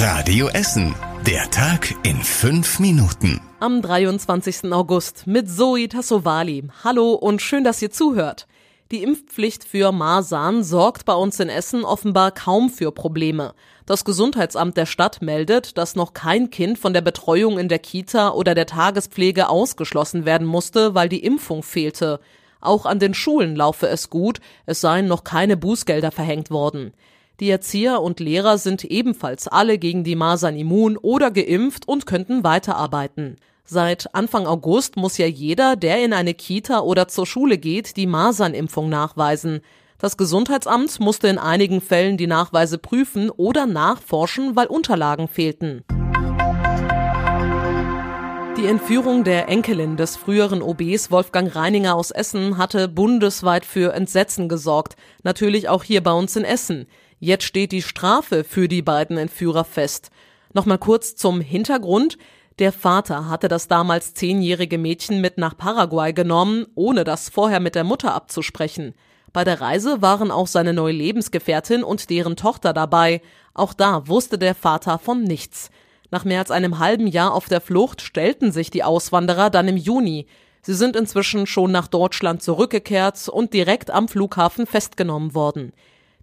Radio Essen. Der Tag in fünf Minuten. Am 23. August mit Zoe Tassovali. Hallo und schön, dass ihr zuhört. Die Impfpflicht für Masern sorgt bei uns in Essen offenbar kaum für Probleme. Das Gesundheitsamt der Stadt meldet, dass noch kein Kind von der Betreuung in der Kita oder der Tagespflege ausgeschlossen werden musste, weil die Impfung fehlte. Auch an den Schulen laufe es gut, es seien noch keine Bußgelder verhängt worden. Die Erzieher und Lehrer sind ebenfalls alle gegen die Masern immun oder geimpft und könnten weiterarbeiten. Seit Anfang August muss ja jeder, der in eine Kita oder zur Schule geht, die Masernimpfung nachweisen. Das Gesundheitsamt musste in einigen Fällen die Nachweise prüfen oder nachforschen, weil Unterlagen fehlten. Die Entführung der Enkelin des früheren OBs Wolfgang Reininger aus Essen hatte bundesweit für Entsetzen gesorgt, natürlich auch hier bei uns in Essen. Jetzt steht die Strafe für die beiden Entführer fest. Nochmal kurz zum Hintergrund. Der Vater hatte das damals zehnjährige Mädchen mit nach Paraguay genommen, ohne das vorher mit der Mutter abzusprechen. Bei der Reise waren auch seine neue Lebensgefährtin und deren Tochter dabei. Auch da wusste der Vater von nichts. Nach mehr als einem halben Jahr auf der Flucht stellten sich die Auswanderer dann im Juni. Sie sind inzwischen schon nach Deutschland zurückgekehrt und direkt am Flughafen festgenommen worden.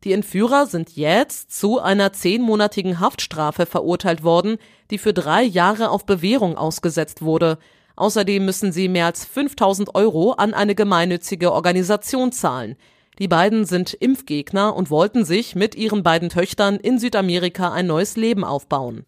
Die Entführer sind jetzt zu einer zehnmonatigen Haftstrafe verurteilt worden, die für drei Jahre auf Bewährung ausgesetzt wurde. Außerdem müssen sie mehr als 5000 Euro an eine gemeinnützige Organisation zahlen. Die beiden sind Impfgegner und wollten sich mit ihren beiden Töchtern in Südamerika ein neues Leben aufbauen.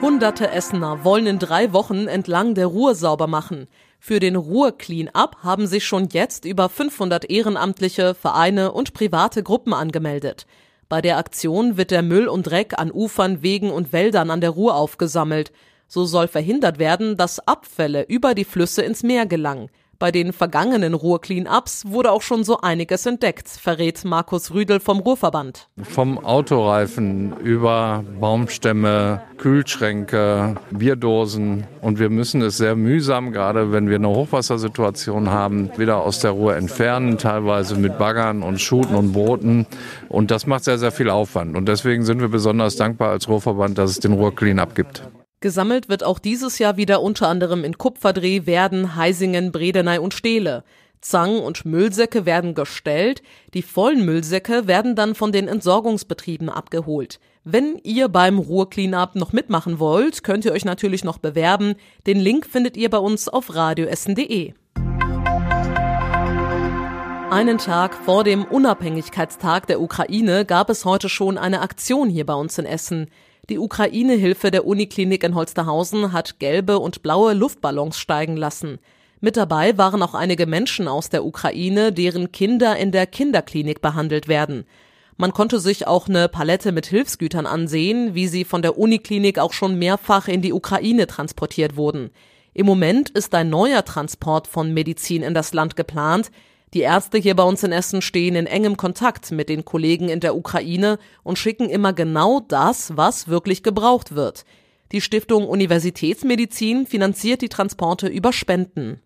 Hunderte Essener wollen in drei Wochen entlang der Ruhr sauber machen. Für den Ruhr Clean Up haben sich schon jetzt über 500 ehrenamtliche, Vereine und private Gruppen angemeldet. Bei der Aktion wird der Müll und Dreck an Ufern, Wegen und Wäldern an der Ruhr aufgesammelt. So soll verhindert werden, dass Abfälle über die Flüsse ins Meer gelangen. Bei den vergangenen Ruhr-Clean-Ups wurde auch schon so einiges entdeckt, verrät Markus Rüdel vom Ruhrverband. Vom Autoreifen über Baumstämme, Kühlschränke, Bierdosen. Und wir müssen es sehr mühsam, gerade wenn wir eine Hochwassersituation haben, wieder aus der Ruhr entfernen, teilweise mit Baggern und Schuten und Booten. Und das macht sehr, sehr viel Aufwand. Und deswegen sind wir besonders dankbar als Ruhrverband, dass es den Ruhr-Clean-Up gibt. Gesammelt wird auch dieses Jahr wieder unter anderem in Kupferdreh, Werden, Heisingen, Bredeney und Stehle. Zangen und Müllsäcke werden gestellt, die vollen Müllsäcke werden dann von den Entsorgungsbetrieben abgeholt. Wenn ihr beim Ruhr Cleanup noch mitmachen wollt, könnt ihr euch natürlich noch bewerben. Den Link findet ihr bei uns auf radioessen.de. Einen Tag vor dem Unabhängigkeitstag der Ukraine gab es heute schon eine Aktion hier bei uns in Essen. Die Ukraine-Hilfe der Uniklinik in Holsterhausen hat gelbe und blaue Luftballons steigen lassen. Mit dabei waren auch einige Menschen aus der Ukraine, deren Kinder in der Kinderklinik behandelt werden. Man konnte sich auch eine Palette mit Hilfsgütern ansehen, wie sie von der Uniklinik auch schon mehrfach in die Ukraine transportiert wurden. Im Moment ist ein neuer Transport von Medizin in das Land geplant, die Ärzte hier bei uns in Essen stehen in engem Kontakt mit den Kollegen in der Ukraine und schicken immer genau das, was wirklich gebraucht wird. Die Stiftung Universitätsmedizin finanziert die Transporte über Spenden.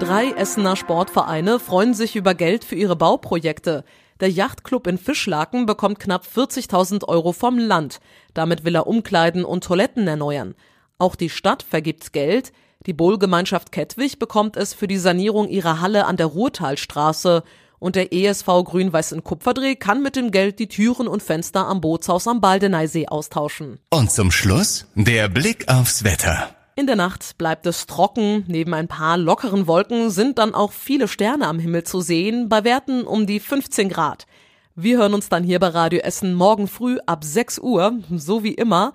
Drei Essener Sportvereine freuen sich über Geld für ihre Bauprojekte. Der Yachtclub in Fischlaken bekommt knapp 40.000 Euro vom Land. Damit will er Umkleiden und Toiletten erneuern. Auch die Stadt vergibt Geld. Die Bohlgemeinschaft Kettwig bekommt es für die Sanierung ihrer Halle an der Ruhrtalstraße und der ESV Grün-Weiß in Kupferdreh kann mit dem Geld die Türen und Fenster am Bootshaus am Baldeneysee austauschen. Und zum Schluss der Blick aufs Wetter. In der Nacht bleibt es trocken, neben ein paar lockeren Wolken sind dann auch viele Sterne am Himmel zu sehen, bei Werten um die 15 Grad. Wir hören uns dann hier bei Radio Essen morgen früh ab 6 Uhr, so wie immer.